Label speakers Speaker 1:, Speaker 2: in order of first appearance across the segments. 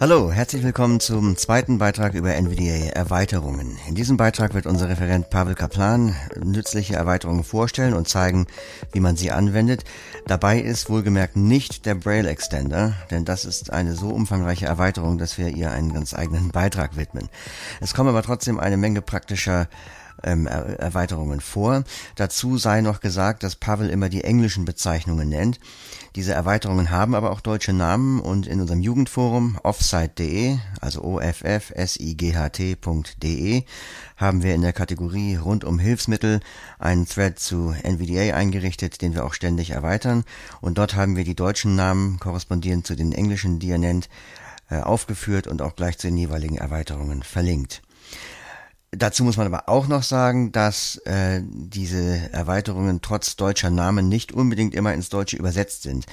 Speaker 1: Hallo, herzlich willkommen zum zweiten Beitrag über NVDA Erweiterungen. In diesem Beitrag wird unser Referent Pavel Kaplan nützliche Erweiterungen vorstellen und zeigen, wie man sie anwendet. Dabei ist wohlgemerkt nicht der Braille Extender, denn das ist eine so umfangreiche Erweiterung, dass wir ihr einen ganz eigenen Beitrag widmen. Es kommen aber trotzdem eine Menge praktischer ähm, Erweiterungen vor. Dazu sei noch gesagt, dass Pavel immer die englischen Bezeichnungen nennt. Diese Erweiterungen haben aber auch deutsche Namen und in unserem Jugendforum offsite.de, also offsight.de, haben wir in der Kategorie rund um Hilfsmittel einen Thread zu NVDA eingerichtet, den wir auch ständig erweitern. Und dort haben wir die deutschen Namen korrespondierend zu den englischen, die er nennt, äh, aufgeführt und auch gleich zu den jeweiligen Erweiterungen verlinkt. Dazu muss man aber auch noch sagen, dass äh, diese Erweiterungen trotz deutscher Namen nicht unbedingt immer ins Deutsche übersetzt sind.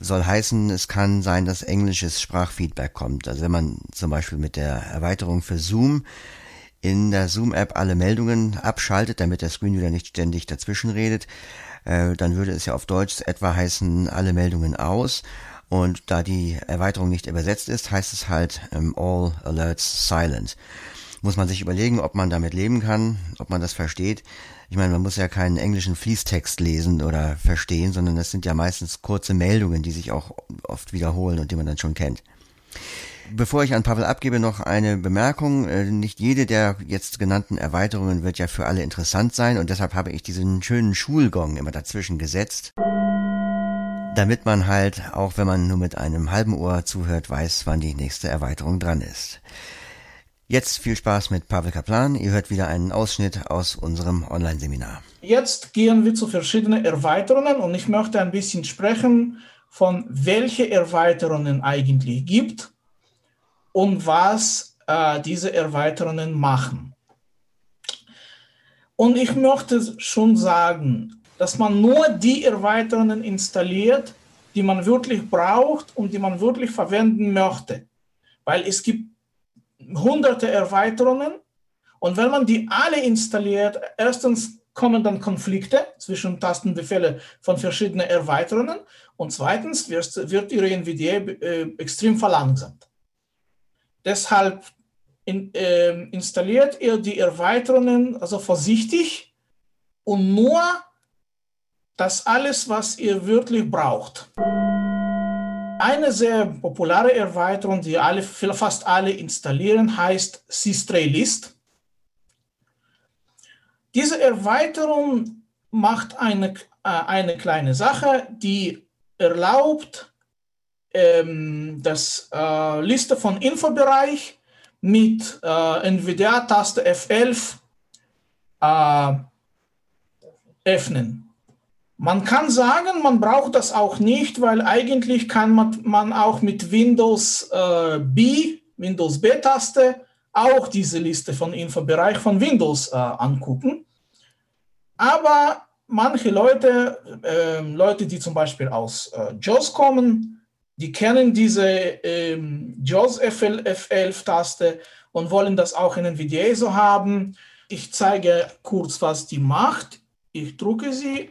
Speaker 1: Soll heißen, es kann sein, dass englisches Sprachfeedback kommt. Also wenn man zum Beispiel mit der Erweiterung für Zoom in der Zoom-App alle Meldungen abschaltet, damit der Screen wieder nicht ständig dazwischen redet, äh, dann würde es ja auf Deutsch etwa heißen, alle Meldungen aus. Und da die Erweiterung nicht übersetzt ist, heißt es halt ähm, All Alerts Silent muss man sich überlegen, ob man damit leben kann, ob man das versteht. Ich meine, man muss ja keinen englischen Fließtext lesen oder verstehen, sondern das sind ja meistens kurze Meldungen, die sich auch oft wiederholen und die man dann schon kennt. Bevor ich an Pavel abgebe, noch eine Bemerkung. Äh, nicht jede der jetzt genannten Erweiterungen wird ja für alle interessant sein und deshalb habe ich diesen schönen Schulgong immer dazwischen gesetzt, damit man halt, auch wenn man nur mit einem halben Ohr zuhört, weiß, wann die nächste Erweiterung dran ist. Jetzt viel Spaß mit Pavel Kaplan. Ihr hört wieder einen Ausschnitt aus unserem Online-Seminar.
Speaker 2: Jetzt gehen wir zu verschiedenen Erweiterungen und ich möchte ein bisschen sprechen von welche Erweiterungen eigentlich gibt und was äh, diese Erweiterungen machen. Und ich möchte schon sagen, dass man nur die Erweiterungen installiert, die man wirklich braucht und die man wirklich verwenden möchte. Weil es gibt hunderte Erweiterungen. Und wenn man die alle installiert, erstens kommen dann Konflikte zwischen Tastenbefehle von verschiedenen Erweiterungen und zweitens wird, wird ihre NVDA äh, extrem verlangsamt. Deshalb in, äh, installiert ihr die Erweiterungen also vorsichtig und nur das alles, was ihr wirklich braucht. Eine sehr populäre Erweiterung, die alle, fast alle installieren, heißt Sistray List. Diese Erweiterung macht eine, äh, eine kleine Sache, die erlaubt, ähm, das äh, Liste von Infobereich mit äh, NVIDIA-Taste F11 äh, öffnen. Man kann sagen, man braucht das auch nicht, weil eigentlich kann man, man auch mit Windows äh, B, Windows B-Taste, auch diese Liste von Infobereich von Windows äh, angucken. Aber manche Leute, äh, Leute, die zum Beispiel aus äh, JAWS kommen, die kennen diese ähm, JAWS F11-Taste und wollen das auch in NVDA so haben. Ich zeige kurz, was die macht. Ich drucke sie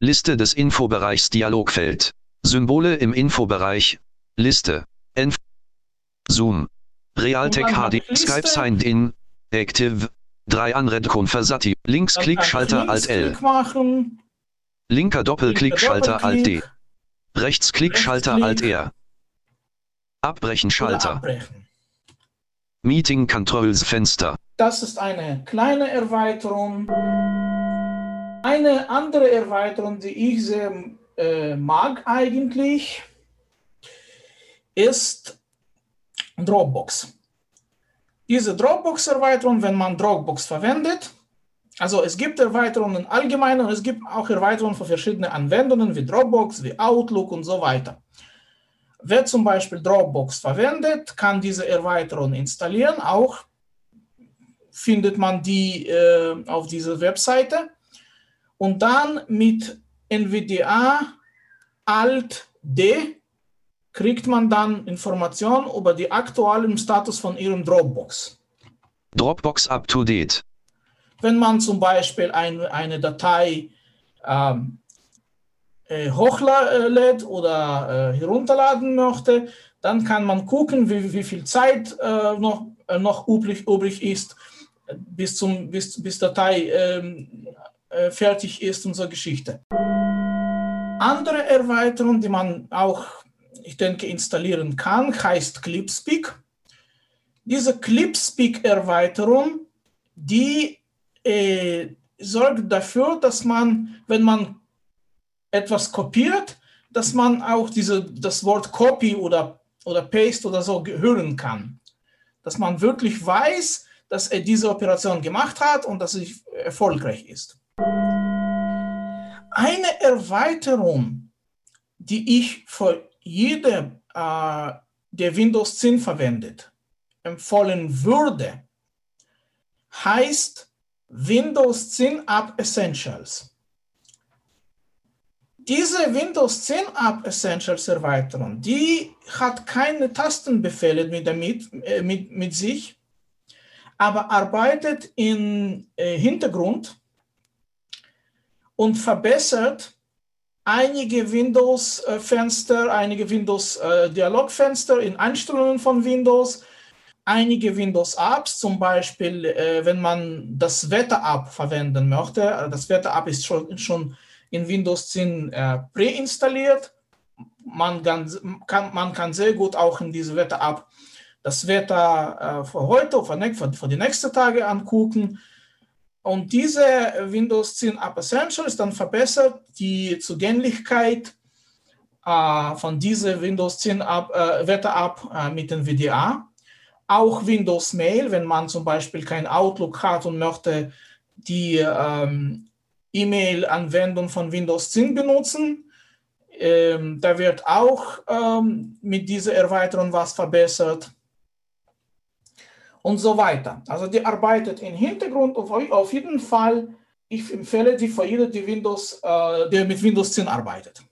Speaker 3: Liste des Infobereichs Dialogfeld. Symbole im Infobereich. Liste. Enf Zoom. Realtek HD. Skype Signed In. Active. 3 Anred Conversati. Linksklickschalter Alt L. Linker Doppelklickschalter Alt D. Rechtsklickschalter Alt R. Abbrechen Schalter. Meeting Controls Fenster.
Speaker 2: Das ist eine kleine Erweiterung. Eine andere Erweiterung, die ich sehr äh, mag eigentlich, ist Dropbox. Diese Dropbox-Erweiterung, wenn man Dropbox verwendet, also es gibt Erweiterungen allgemein und es gibt auch Erweiterungen für verschiedene Anwendungen wie Dropbox, wie Outlook und so weiter. Wer zum Beispiel Dropbox verwendet, kann diese Erweiterung installieren. Auch findet man die äh, auf dieser Webseite und dann mit NVDA Alt D kriegt man dann Informationen über den aktuellen Status von Ihrem Dropbox.
Speaker 3: Dropbox up to date.
Speaker 2: Wenn man zum Beispiel ein, eine Datei ähm, äh, hochlädt oder äh, herunterladen möchte, Dann kann man gucken, wie, wie viel Zeit äh, noch, äh, noch übrig, übrig ist, bis, zum, bis, bis Datei ähm, äh, fertig ist so Geschichte. Andere Erweiterung, die man auch, ich denke, installieren kann, heißt Clipspeak. Diese Clipspeak-Erweiterung, die äh, sorgt dafür, dass man, wenn man etwas kopiert, dass man auch diese, das Wort Copy oder, oder Paste oder so hören kann. Dass man wirklich weiß, dass er diese Operation gemacht hat und dass sie erfolgreich ist. Eine Erweiterung, die ich für jede, äh, der Windows 10 verwendet, empfohlen würde, heißt Windows 10 App Essentials. Diese Windows 10 App Essentials Erweiterung, die hat keine Tastenbefehle mit, äh, mit, mit sich, aber arbeitet im äh, Hintergrund und verbessert einige Windows-Fenster, einige Windows-Dialogfenster in Einstellungen von Windows, einige Windows-Apps, zum Beispiel, äh, wenn man das Wetter-App verwenden möchte. Das Wetter-App ist schon, in Windows 10 äh, präinstalliert. Man kann, kann, man kann sehr gut auch in diese Wetter-App das Wetter äh, für heute, für, für die nächsten Tage angucken. Und diese Windows 10 App Essential ist dann verbessert die Zugänglichkeit äh, von dieser Windows 10 App, äh, Wetter-App äh, mit NVDA. Auch Windows Mail, wenn man zum Beispiel kein Outlook hat und möchte die ähm, E-Mail-Anwendung von Windows 10 benutzen. Ähm, da wird auch ähm, mit dieser Erweiterung was verbessert und so weiter. Also die arbeitet im Hintergrund auf, auf jeden Fall. Ich empfehle die für jede, die, Windows, äh, der mit Windows 10 arbeitet.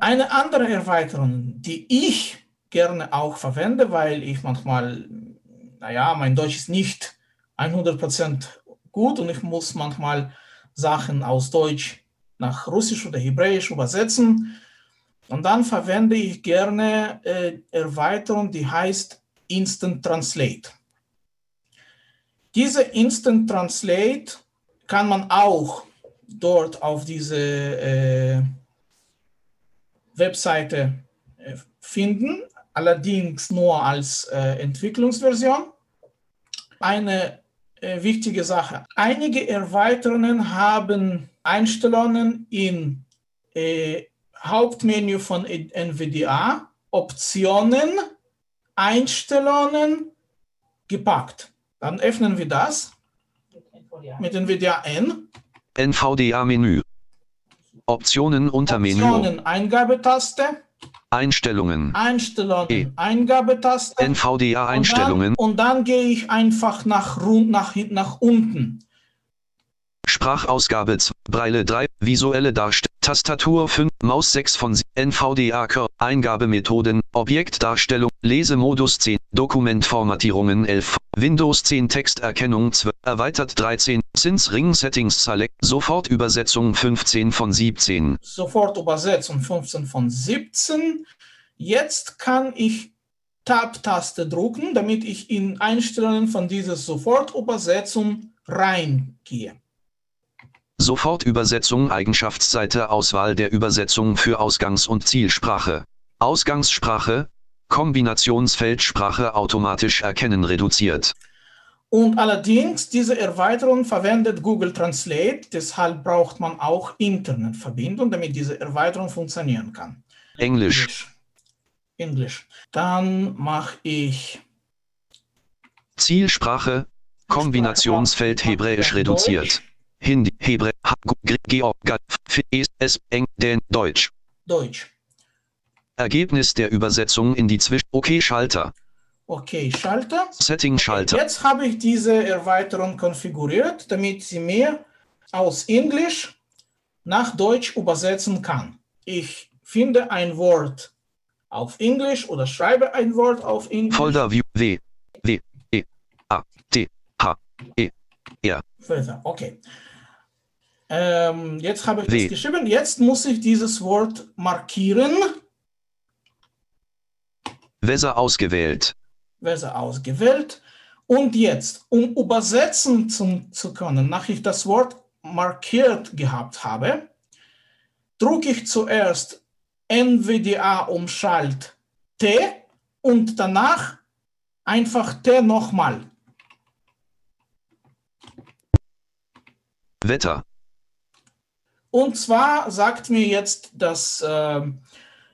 Speaker 2: Eine andere Erweiterung, die ich gerne auch verwende, weil ich manchmal, naja, mein Deutsch ist nicht 100% gut und ich muss manchmal Sachen aus Deutsch nach Russisch oder Hebräisch übersetzen. Und dann verwende ich gerne äh, Erweiterung, die heißt Instant Translate. Diese Instant Translate kann man auch dort auf diese äh, Webseite äh, finden, allerdings nur als äh, Entwicklungsversion. Eine äh, wichtige Sache. Einige Erweiterungen haben Einstellungen im äh, Hauptmenü von NVDA, Optionen Einstellungen gepackt. Dann öffnen wir das mit NVDA N.
Speaker 3: NVDA-Menü. Optionen unter Menü.
Speaker 2: Optionen, Eingabetaste.
Speaker 3: Einstellungen.
Speaker 2: Einstellungen,
Speaker 3: E.
Speaker 2: Eingabetaste.
Speaker 3: NVDA-Einstellungen.
Speaker 2: Und, dann, und dann gehe ich einfach nach, nach, nach unten.
Speaker 3: Sprachausgabe 2, Breile 3, visuelle Darstellung, Tastatur 5, Maus 6 von 7, NVDA Kör, Eingabemethoden, Objektdarstellung, Lesemodus 10, Dokumentformatierungen 11, Windows 10 Texterkennung 12, erweitert 13, Zins Ring Settings Select, Sofortübersetzung 15 von 17.
Speaker 2: Sofortübersetzung 15 von 17. Jetzt kann ich Tab-Taste drücken, damit ich in Einstellungen von dieser Sofortübersetzung reingehe.
Speaker 3: Sofortübersetzung Eigenschaftsseite Auswahl der Übersetzung für Ausgangs- und Zielsprache. Ausgangssprache, Kombinationsfeldsprache automatisch erkennen reduziert.
Speaker 2: Und allerdings, diese Erweiterung verwendet Google Translate, deshalb braucht man auch Internetverbindung, damit diese Erweiterung funktionieren kann.
Speaker 3: Englisch.
Speaker 2: Englisch. Dann mache ich
Speaker 3: Zielsprache, Kombinationsfeld Hebräisch reduziert. Hindi, Hebräisch, Georg, es, Eng, Den, Deutsch.
Speaker 2: Deutsch.
Speaker 3: Ergebnis der Übersetzung in die Zwisch... Okay, Schalter.
Speaker 2: Okay, Schalter.
Speaker 3: Setting Schalter.
Speaker 2: Jetzt habe ich diese Erweiterung konfiguriert, damit sie mir aus Englisch nach Deutsch übersetzen kann. Ich finde ein Wort auf Englisch oder schreibe ein Wort auf Englisch.
Speaker 3: Folder View W W E A T H E R.
Speaker 2: Okay. Ähm, jetzt habe ich das geschrieben. Jetzt muss ich dieses Wort markieren
Speaker 3: Weser ausgewählt.
Speaker 2: Weser ausgewählt. Und jetzt, um übersetzen zu, zu können, nachdem ich das Wort markiert gehabt habe, drücke ich zuerst NVDA umschalt T und danach einfach T nochmal.
Speaker 3: Wetter.
Speaker 2: Und zwar sagt mir jetzt das äh,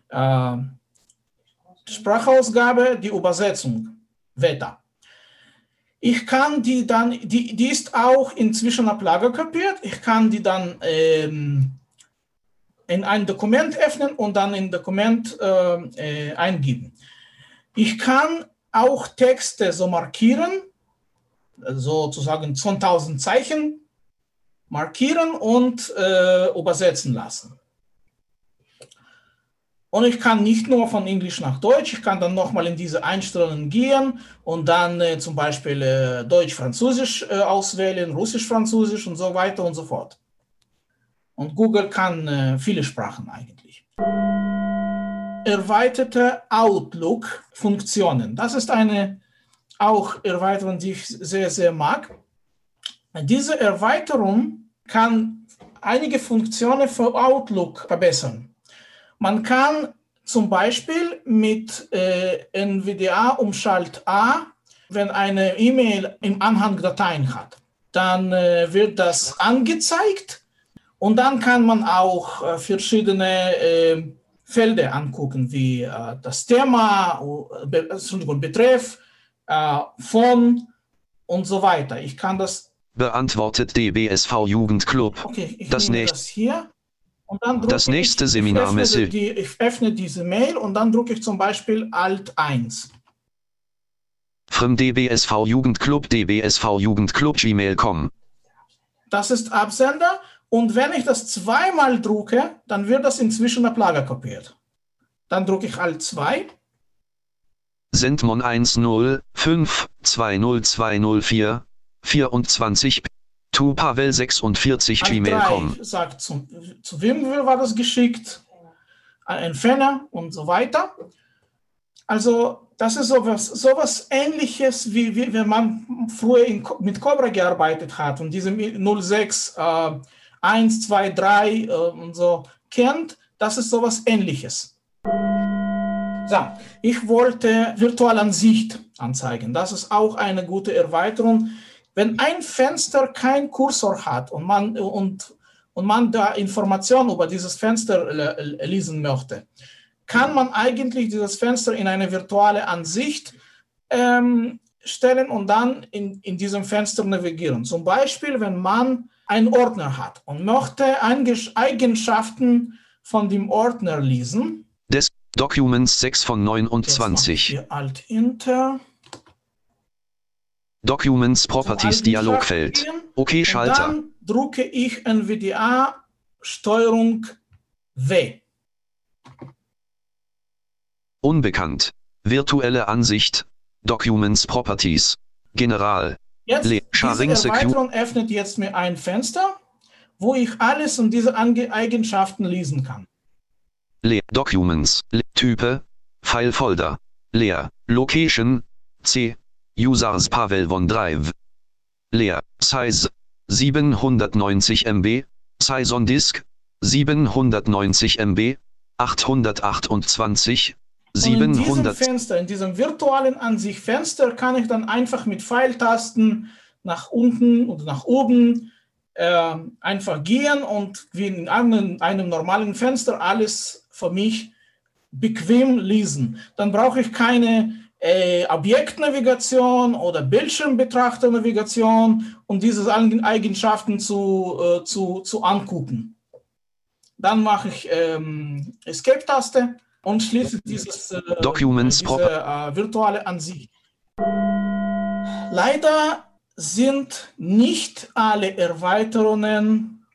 Speaker 2: äh, Sprachausgabe die Übersetzung Wetter. Ich kann die dann, die, die ist auch inzwischen Lager kopiert. Ich kann die dann ähm, in ein Dokument öffnen und dann in Dokument äh, äh, eingeben. Ich kann auch Texte so markieren, sozusagen 2000 Zeichen markieren und äh, übersetzen lassen. Und ich kann nicht nur von Englisch nach Deutsch, ich kann dann nochmal in diese Einstellungen gehen und dann äh, zum Beispiel äh, Deutsch-Französisch äh, auswählen, Russisch-Französisch und so weiter und so fort. Und Google kann äh, viele Sprachen eigentlich. Erweiterte Outlook-Funktionen. Das ist eine auch Erweiterung, die ich sehr, sehr mag. Diese Erweiterung kann einige Funktionen für Outlook verbessern. Man kann zum Beispiel mit äh, NVDA umschalt A, wenn eine E-Mail im Anhang Dateien hat, dann äh, wird das angezeigt und dann kann man auch äh, verschiedene äh, Felder angucken, wie äh, das Thema, äh, Be Betreff, von und so weiter. Ich kann das
Speaker 3: Beantwortet DBSV Jugendclub.
Speaker 2: Okay,
Speaker 3: das,
Speaker 2: nächste. das hier. Und dann
Speaker 3: das nächste ich, Seminarmesse.
Speaker 2: Ich, die, ich öffne diese Mail und dann drücke ich zum Beispiel Alt 1.
Speaker 3: From DBSV Jugendclub DBSV Jugendclub gmail.com.
Speaker 2: Das ist Absender und wenn ich das zweimal drucke, dann wird das inzwischen auf Lager kopiert. Dann drucke ich Alt 2.
Speaker 3: Sendmon 105 20204 24 Tu Pavel 46 gmail.com.
Speaker 2: Sagt, zu, zu wem war das geschickt? Ein Empfänger und so weiter. Also, das ist sowas, sowas ähnliches, wie, wie wenn man früher in, mit Cobra gearbeitet hat und diese 06, äh, 1, 2, 3 äh, und so kennt. Das ist sowas ähnliches. So, ich wollte Virtualansicht anzeigen. Das ist auch eine gute Erweiterung. Wenn ein Fenster kein Kursor hat und man, und, und man da Informationen über dieses Fenster lesen möchte, kann man eigentlich dieses Fenster in eine virtuelle Ansicht ähm, stellen und dann in, in diesem Fenster navigieren. Zum Beispiel, wenn man einen Ordner hat und möchte Eigenschaften von dem Ordner lesen.
Speaker 3: Des Documents 6 von 29.
Speaker 2: Alt-Inter.
Speaker 3: Documents Properties Dialogfeld. OK Schalter.
Speaker 2: Dann drucke ich NVDA Steuerung W.
Speaker 3: Unbekannt. Virtuelle Ansicht. Documents Properties. General.
Speaker 2: Jetzt, Le diese Erweiterung öffnet jetzt mir ein Fenster, wo ich alles und diese Ange Eigenschaften lesen kann.
Speaker 3: Le Documents. Le Type. File Folder. Leer. Location. C. Users Pavel von Drive. Leer. Size 790 MB. Size on Disk 790 MB. 828 700. in diesem
Speaker 2: Fenster, in diesem virtuellen Ansicht-Fenster kann ich dann einfach mit Pfeiltasten nach unten und nach oben äh, einfach gehen und wie in einem, einem normalen Fenster alles für mich bequem lesen. Dann brauche ich keine äh, Objektnavigation oder Bildschirmbetrachternavigation, um diese Eigenschaften zu, äh, zu, zu angucken. Dann mache ich ähm, Escape-Taste und schließe dieses, äh, diese äh, virtuelle Ansicht. Leider sind nicht alle Erweiterungen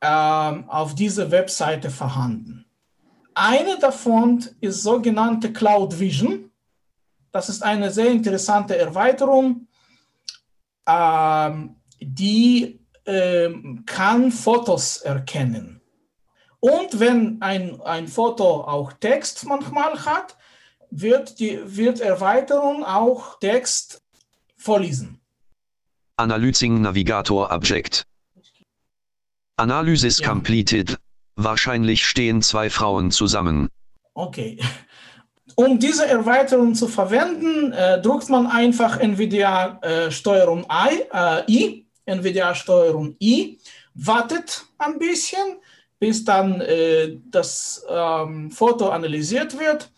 Speaker 2: ähm, auf dieser Webseite vorhanden. Eine davon ist sogenannte Cloud Vision. Das ist eine sehr interessante Erweiterung, ähm, die ähm, kann Fotos erkennen. Und wenn ein, ein Foto auch Text manchmal hat, wird die wird Erweiterung auch Text vorlesen.
Speaker 3: Analyzing Navigator Object. Analysis
Speaker 2: Ja.
Speaker 3: completed. Wahrscheinlich stehen zwei Frauen zusammen.
Speaker 2: Okay. Um diese Erweiterung zu verwenden, äh, drückt man einfach NVIDIA äh, Steuerung I, äh, I, NVIDIA Steuerung I, wartet ein bisschen, bis dann äh, das ähm, Foto analysiert wird.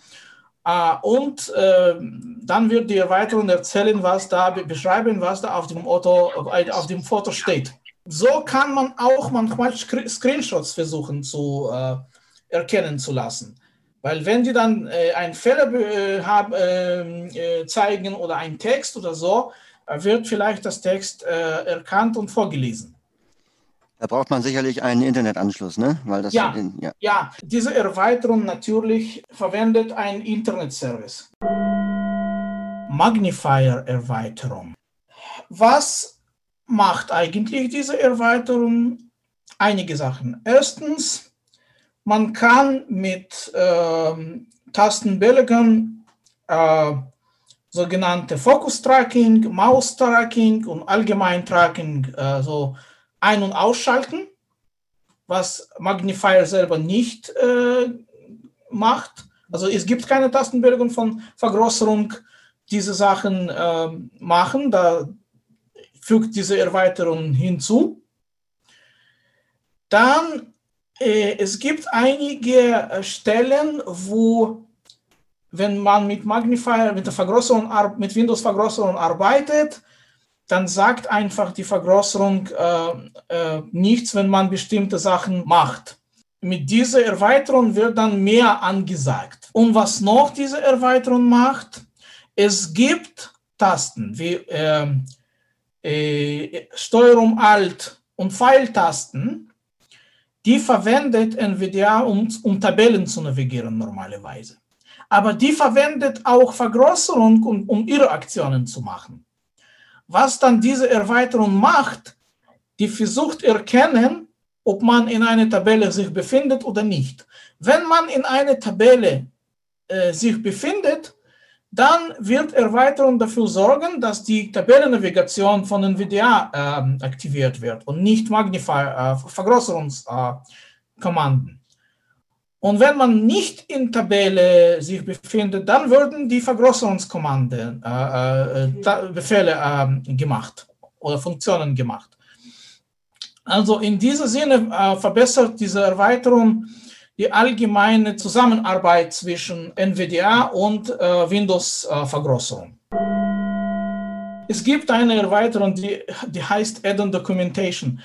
Speaker 2: Äh, und äh, dann wird die Erweiterung erzählen, was da, be- beschreiben, was da auf dem, Auto, äh, auf dem Foto steht. So kann man auch manchmal Scre- Screenshots versuchen zu erkennen zu lassen. Weil wenn die dann äh, einen Fehler äh, hab, ähm, äh, zeigen oder einen Text oder so, äh, wird vielleicht das Text äh, erkannt und vorgelesen.
Speaker 1: Da braucht man sicherlich einen Internetanschluss, ne? Weil das
Speaker 2: Ja.
Speaker 1: ja.
Speaker 2: Ja, diese Erweiterung natürlich verwendet einen Internetservice. Magnifier-Erweiterung. Was macht eigentlich diese Erweiterung? Einige Sachen. Erstens, man kann mit ähm, Tastenbelegen äh, sogenannte Focus-Tracking, Maus-Tracking und Allgemein-Tracking äh, so ein- und ausschalten was Magnifier selber nicht äh, macht. Also es gibt keine Tastenbelegung von Vergrößerung. Diese Sachen ähm, machen, da fügt diese Erweiterung hinzu. Dann, äh, es gibt einige äh, Stellen, wo, wenn man mit Magnifier, mit der Vergrößerung, mit Windows-Vergrößerung arbeitet, dann sagt einfach die Vergrößerung äh, äh, nichts, wenn man bestimmte Sachen macht. Mit dieser Erweiterung wird dann mehr angesagt. Und was noch diese Erweiterung macht, es gibt Tasten wie ähm, äh, Steuerung Alt und Pfeiltasten, die verwendet NVIDIA, um, um Tabellen zu navigieren normalerweise. Aber die verwendet auch Vergrößerung, um, um ihre Aktionen zu machen. Was dann diese Erweiterung macht, die versucht erkennen, ob man in einer Tabelle sich befindet oder nicht. Wenn man in einer Tabelle äh, sich befindet, dann wird Erweiterung dafür sorgen, dass die Tabellennavigation von NVIDIA ähm, aktiviert wird und nicht Magnifier, äh, Vergrößerungskommanden. Und wenn man nicht in Tabelle sich befindet, dann würden die Vergrößerungskommanden, äh, äh, Befehle äh, gemacht oder Funktionen gemacht. Also in diesem Sinne äh, verbessert diese Erweiterung die allgemeine Zusammenarbeit zwischen NVIDIA und äh, Windows-Vergrößerung. es gibt eine Erweiterung, die, die heißt Add-on Documentation.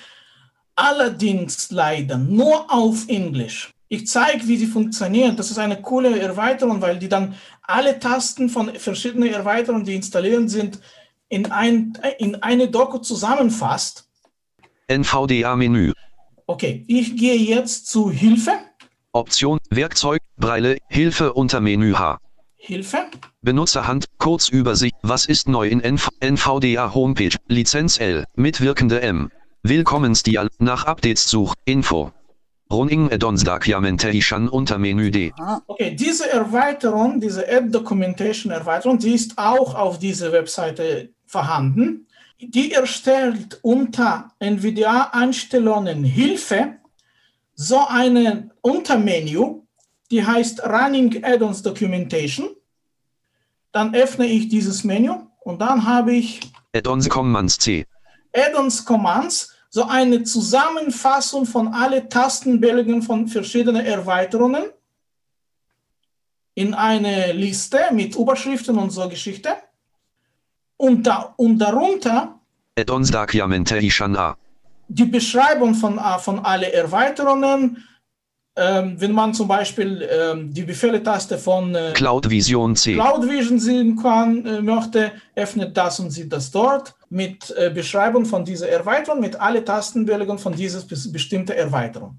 Speaker 2: Allerdings leider nur auf Englisch. Ich zeige, wie sie funktioniert. Das ist eine coole Erweiterung, weil die dann alle Tasten von verschiedenen Erweiterungen, die installiert sind, in, ein, in eine Doku zusammenfasst.
Speaker 3: NVDA-Menü.
Speaker 2: Okay, ich gehe jetzt zu Hilfe.
Speaker 3: Option, Werkzeug, Breile, Hilfe unter Menü H.
Speaker 2: Hilfe.
Speaker 3: Benutzerhand, Kurzübersicht, was ist neu in NV NVDA Homepage, Lizenz L, mitwirkende M. Willkommensdial, nach Updates such, Info. Running Addons Documentation unter Menü D.
Speaker 2: Okay, diese Erweiterung, diese Add Documentation Erweiterung, die ist auch auf dieser Webseite vorhanden. Die erstellt unter NVIDIA Einstellungen Hilfe so eine Untermenü, die heißt Running Add-ons Documentation. Dann öffne ich dieses Menü und dann habe ich
Speaker 3: Addons Commands C.
Speaker 2: Add-ons Commands, so eine Zusammenfassung von alle Tastenbelegen von verschiedenen Erweiterungen in eine Liste mit Überschriften und so Geschichte. Und, da, und darunter
Speaker 3: Addons Documentation A.
Speaker 2: die Beschreibung von, äh, von alle Erweiterungen. Ähm, wenn man zum Beispiel ähm, die Befehle-Taste von äh,
Speaker 3: Cloud Vision C.
Speaker 2: Cloud Vision sehen kann, äh, möchte, öffnet das und sieht das dort mit äh, Beschreibung von dieser Erweiterung, mit alle Tastenbelegungen von dieser bes- bestimmten Erweiterung.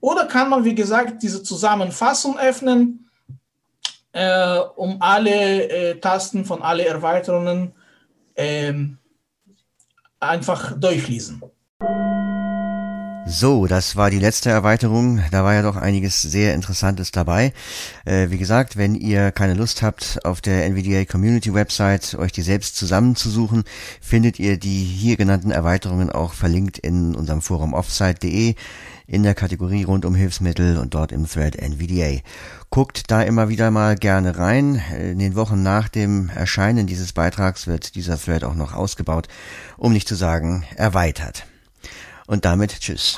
Speaker 2: Oder kann man, wie gesagt, diese Zusammenfassung öffnen, äh, um alle äh, Tasten von alle Erweiterungen ähm, einfach durchlesen.
Speaker 1: So, das war die letzte Erweiterung. Da war ja doch einiges sehr Interessantes dabei. Äh, wie gesagt, wenn ihr keine Lust habt, auf der NVDA Community Website euch die selbst zusammenzusuchen, findet ihr die hier genannten Erweiterungen auch verlinkt in unserem Forum offsite.de in der Kategorie rund um Hilfsmittel und dort im Thread NVDA. Guckt da immer wieder mal gerne rein. In den Wochen nach dem Erscheinen dieses Beitrags wird dieser Thread auch noch ausgebaut, um nicht zu sagen erweitert. Und damit tschüss.